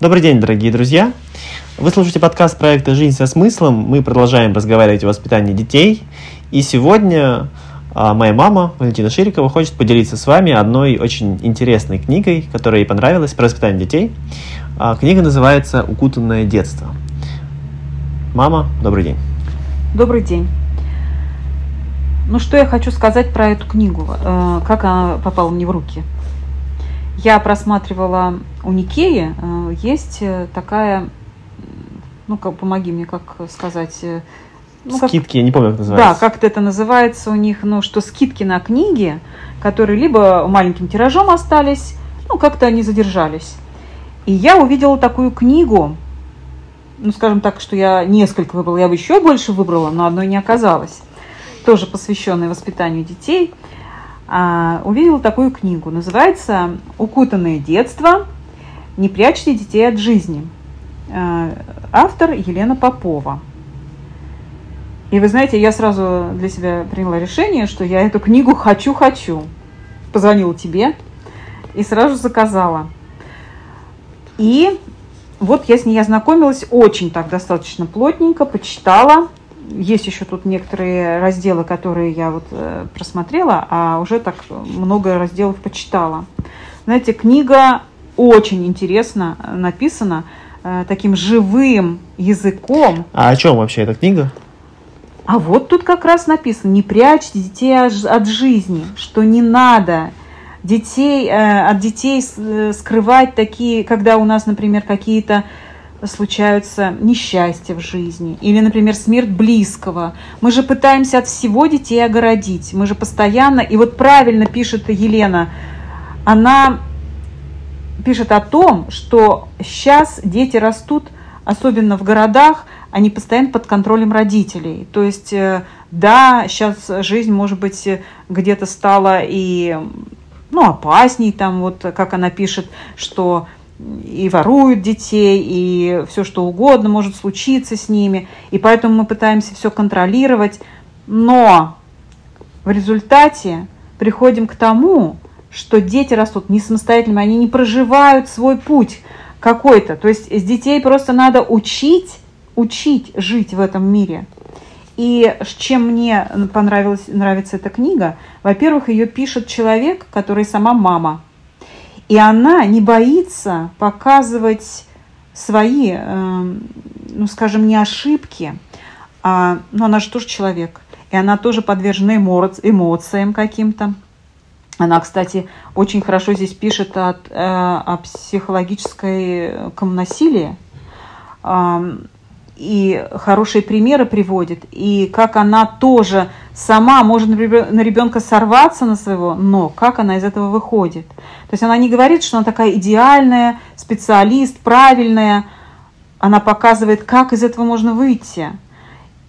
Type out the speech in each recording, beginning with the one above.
Добрый день, дорогие друзья! Вы слушаете подкаст проекта «Жизнь со смыслом». Мы продолжаем разговаривать о воспитании детей. И сегодня а, моя мама, Валентина Ширикова, хочет поделиться с вами одной очень интересной книгой, которая ей понравилась, про воспитание детей. А, книга называется «Укутанное детство». Мама, добрый день. Добрый день. Ну, что я хочу сказать про эту книгу, э, как она попала мне в руки. Я просматривала у Никеи, э, есть э, такая, ну, как, помоги мне, как сказать... Ну, скидки, как, я не помню, как называется. Да, как-то это называется у них, ну, что скидки на книги, которые либо маленьким тиражом остались, ну, как-то они задержались. И я увидела такую книгу, ну, скажем так, что я несколько выбрала, я бы еще больше выбрала, но одной не оказалось тоже посвященная воспитанию детей, увидела такую книгу. Называется «Укутанное детство. Не прячьте детей от жизни». А, автор Елена Попова. И вы знаете, я сразу для себя приняла решение, что я эту книгу хочу-хочу. Позвонила тебе и сразу заказала. И вот я с ней ознакомилась очень так достаточно плотненько, почитала есть еще тут некоторые разделы, которые я вот э, просмотрела, а уже так много разделов почитала. Знаете, книга очень интересно написана, э, таким живым языком. А о чем вообще эта книга? А вот тут как раз написано, не прячьте детей от жизни, что не надо детей, э, от детей скрывать такие, когда у нас, например, какие-то случаются несчастья в жизни или, например, смерть близкого. Мы же пытаемся от всего детей огородить. Мы же постоянно, и вот правильно пишет Елена, она пишет о том, что сейчас дети растут, особенно в городах, они постоянно под контролем родителей. То есть, э, да, сейчас жизнь, может быть, где-то стала и ну, опасней, там вот, как она пишет, что и воруют детей, и все что угодно может случиться с ними. И поэтому мы пытаемся все контролировать. Но в результате приходим к тому, что дети растут не самостоятельными, они не проживают свой путь какой-то. То есть с детей просто надо учить, учить жить в этом мире. И чем мне понравилась, нравится эта книга, во-первых, ее пишет человек, который сама мама – и она не боится показывать свои, э, ну, скажем, не ошибки, а, ну, она же тоже человек, и она тоже подвержена эмоциям каким-то. Она, кстати, очень хорошо здесь пишет от, э, о психологической насилии. И хорошие примеры приводит, и как она тоже сама может на ребенка сорваться на своего, но как она из этого выходит. То есть она не говорит, что она такая идеальная, специалист, правильная, она показывает, как из этого можно выйти.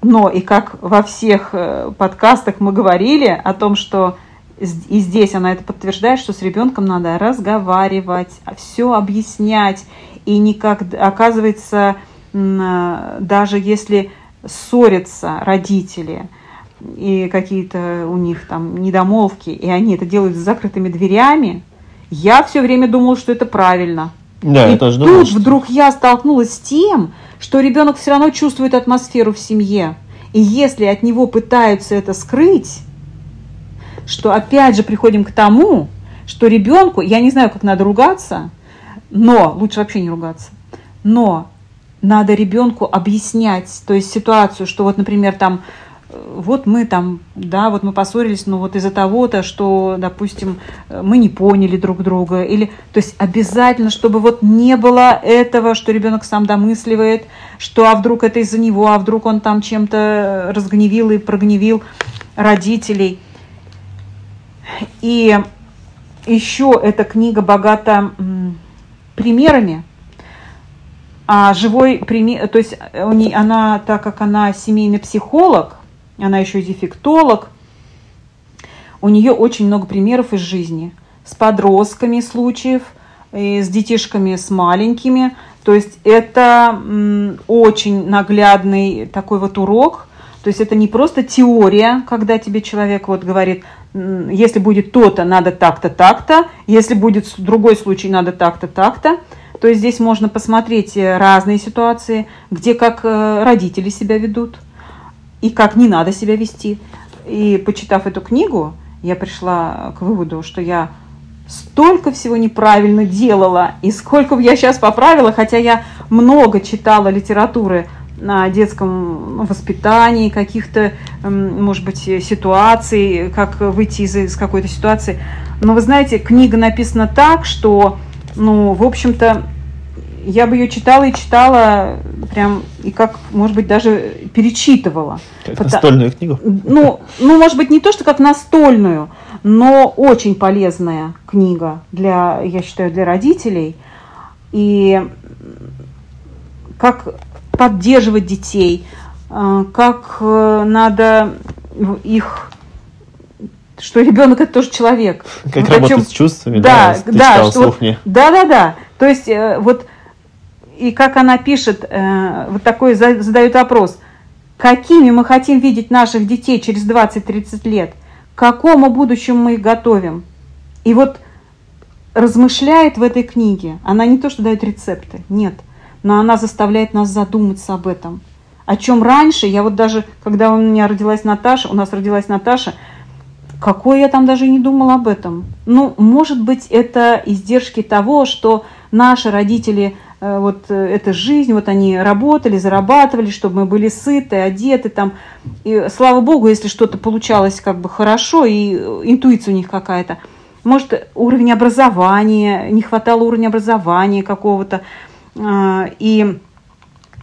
Но и как во всех э, подкастах мы говорили о том, что и здесь она это подтверждает, что с ребенком надо разговаривать, все объяснять. И никак, оказывается, даже если ссорятся родители и какие-то у них там недомолвки, и они это делают с закрытыми дверями, я все время думала, что это правильно. Да, и я тоже тут думала, что... вдруг я столкнулась с тем, что ребенок все равно чувствует атмосферу в семье. И если от него пытаются это скрыть, что опять же приходим к тому, что ребенку, я не знаю, как надо ругаться, но лучше вообще не ругаться, но надо ребенку объяснять, то есть ситуацию, что вот, например, там, вот мы там, да, вот мы поссорились, но вот из-за того-то, что, допустим, мы не поняли друг друга, или, то есть обязательно, чтобы вот не было этого, что ребенок сам домысливает, что а вдруг это из-за него, а вдруг он там чем-то разгневил и прогневил родителей. И еще эта книга богата примерами, а живой пример, то есть она, так как она семейный психолог, она еще и дефектолог, у нее очень много примеров из жизни. С подростками случаев, и с детишками с маленькими. То есть это очень наглядный такой вот урок. То есть это не просто теория, когда тебе человек вот говорит, если будет то-то, надо так-то, так-то, если будет другой случай, надо так-то, так-то. То есть здесь можно посмотреть э, разные ситуации, где как э, родители себя ведут и как не надо себя вести. И почитав эту книгу, я пришла к выводу, что я столько всего неправильно делала, и сколько бы я сейчас поправила, хотя я много читала литературы на детском воспитании, каких-то, может быть, ситуаций, как выйти из, из какой-то ситуации. Но вы знаете, книга написана так, что, ну, в общем-то, я бы ее читала и читала прям, и как, может быть, даже перечитывала. Как Потому... настольную книгу? Ну, ну, может быть, не то, что как настольную, но очень полезная книга для, я считаю, для родителей. И как поддерживать детей, э, как э, надо их что ребенок это тоже человек. Как вот работать чем... с чувствами, да, да, да, что вот, да, да, да. То есть э, вот и как она пишет, вот такой задает вопрос, какими мы хотим видеть наших детей через 20-30 лет, к какому будущему мы их готовим. И вот размышляет в этой книге, она не то, что дает рецепты, нет – но она заставляет нас задуматься об этом. О чем раньше, я вот даже, когда у меня родилась Наташа, у нас родилась Наташа, какой я там даже не думала об этом. Ну, может быть, это издержки того, что наши родители, э, вот э, эта жизнь, вот они работали, зарабатывали, чтобы мы были сыты, одеты там. И слава богу, если что-то получалось как бы хорошо, и интуиция у них какая-то. Может, уровень образования, не хватало уровня образования какого-то, и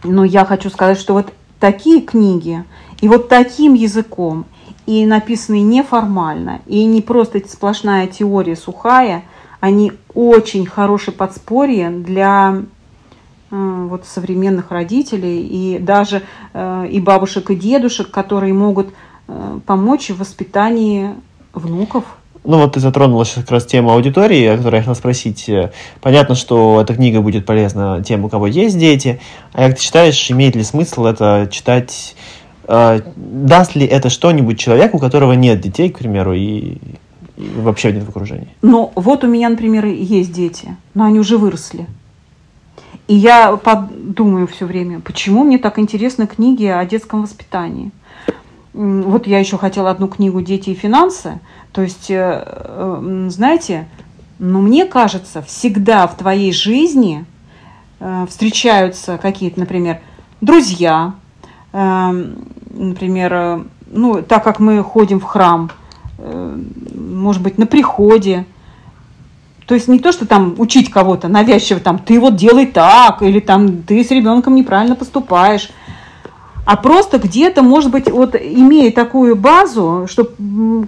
ну, я хочу сказать, что вот такие книги и вот таким языком, и написанные неформально, и не просто сплошная теория сухая, они очень хорошее подспорье для э, вот современных родителей и даже э, и бабушек и дедушек, которые могут э, помочь в воспитании внуков. Ну вот ты затронула сейчас как раз тему аудитории, о которой я хотел спросить. Понятно, что эта книга будет полезна тем, у кого есть дети. А как ты считаешь, имеет ли смысл это читать? Э, даст ли это что-нибудь человеку, у которого нет детей, к примеру, и, и вообще нет в окружении? Ну вот у меня, например, есть дети, но они уже выросли. И я подумаю все время, почему мне так интересны книги о детском воспитании. Вот я еще хотела одну книгу «Дети и финансы», то есть, э, э, знаете, ну, мне кажется, всегда в твоей жизни э, встречаются какие-то, например, друзья, например, ну, так как мы ходим в храм, может быть, на приходе, то есть не то, что там учить кого-то навязчиво, там, ты вот делай так, или там, ты с ребенком неправильно поступаешь а просто где-то, может быть, вот имея такую базу, что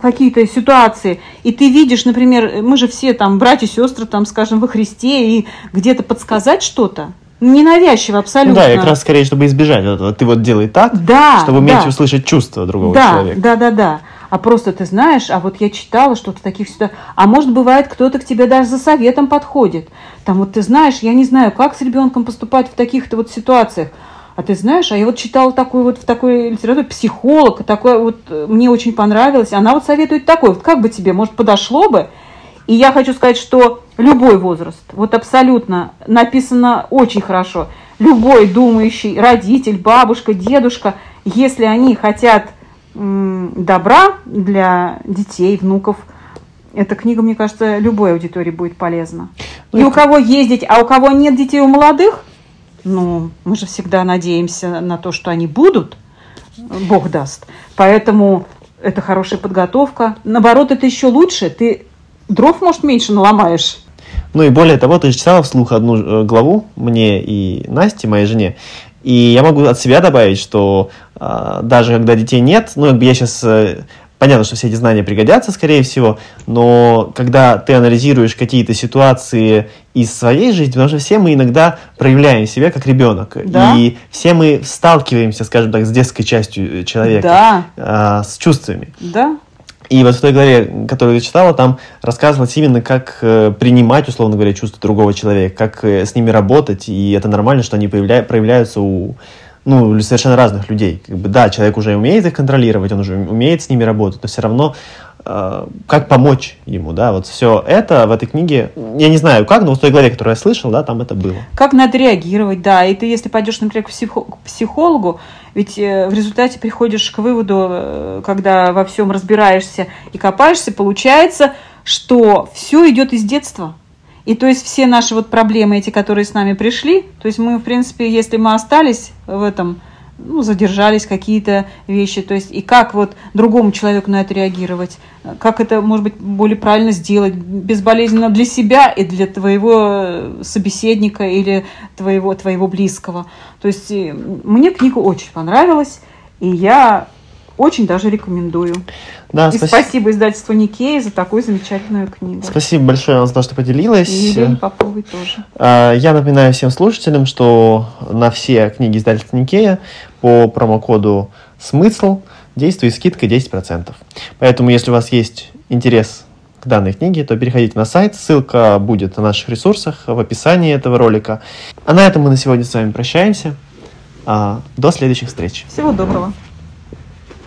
какие-то ситуации, и ты видишь, например, мы же все там братья, сестры, там, скажем, во Христе, и где-то подсказать что-то, ненавязчиво абсолютно. Ну да, как раз скорее, чтобы избежать этого. Ты вот делай так, да, чтобы уметь да. услышать чувства другого да, человека. Да, да, да. А просто ты знаешь, а вот я читала что-то таких ситуациях. А может, бывает, кто-то к тебе даже за советом подходит. Там вот ты знаешь, я не знаю, как с ребенком поступать в таких-то вот ситуациях. А ты знаешь, а я вот читала такой вот в такой литературе психолог, такой вот мне очень понравилось. Она вот советует такой, вот как бы тебе, может, подошло бы? И я хочу сказать, что любой возраст, вот абсолютно написано очень хорошо. Любой думающий родитель, бабушка, дедушка, если они хотят добра для детей, внуков, эта книга, мне кажется, любой аудитории будет полезна. Ну, и это... у кого ездить, а у кого нет детей у молодых, ну, мы же всегда надеемся на то, что они будут, Бог даст. Поэтому это хорошая подготовка. Наоборот, это еще лучше. Ты дров, может, меньше наломаешь. Ну и более того, ты читала вслух одну э, главу мне и Насте, моей жене. И я могу от себя добавить, что э, даже когда детей нет, ну, как бы я сейчас э, Понятно, что все эти знания пригодятся, скорее всего, но когда ты анализируешь какие-то ситуации из своей жизни, потому что все мы иногда проявляем себя как ребенок. Да? И все мы сталкиваемся, скажем так, с детской частью человека, да. э, с чувствами. Да. И вот в той главе, которую я читала, там рассказывалось именно, как э, принимать, условно говоря, чувства другого человека, как э, с ними работать, и это нормально, что они появля- проявляются у ну, совершенно разных людей. Как бы, да, человек уже умеет их контролировать, он уже умеет с ними работать, но все равно э, как помочь ему, да, вот все это в этой книге, я не знаю как, но в той главе, которую я слышал, да, там это было. Как надо реагировать, да, и ты, если пойдешь, например, к, психо- к психологу, ведь э, в результате приходишь к выводу, э, когда во всем разбираешься и копаешься, получается, что все идет из детства. И то есть все наши вот проблемы, эти, которые с нами пришли, то есть мы, в принципе, если мы остались в этом ну, задержались какие-то вещи, то есть и как вот другому человеку на это реагировать, как это, может быть, более правильно сделать, безболезненно для себя и для твоего собеседника или твоего, твоего близкого. То есть мне книга очень понравилась, и я очень даже рекомендую. Да, и спасибо. спасибо издательству Никея за такую замечательную книгу. Спасибо большое за то, что поделилась. И Елене Поповой тоже. А, я напоминаю всем слушателям, что на все книги издательства Никея по промокоду «Смысл» действует скидка 10%. Поэтому, если у вас есть интерес к данной книге, то переходите на сайт, ссылка будет на наших ресурсах в описании этого ролика. А на этом мы на сегодня с вами прощаемся. А, до следующих встреч. Всего доброго.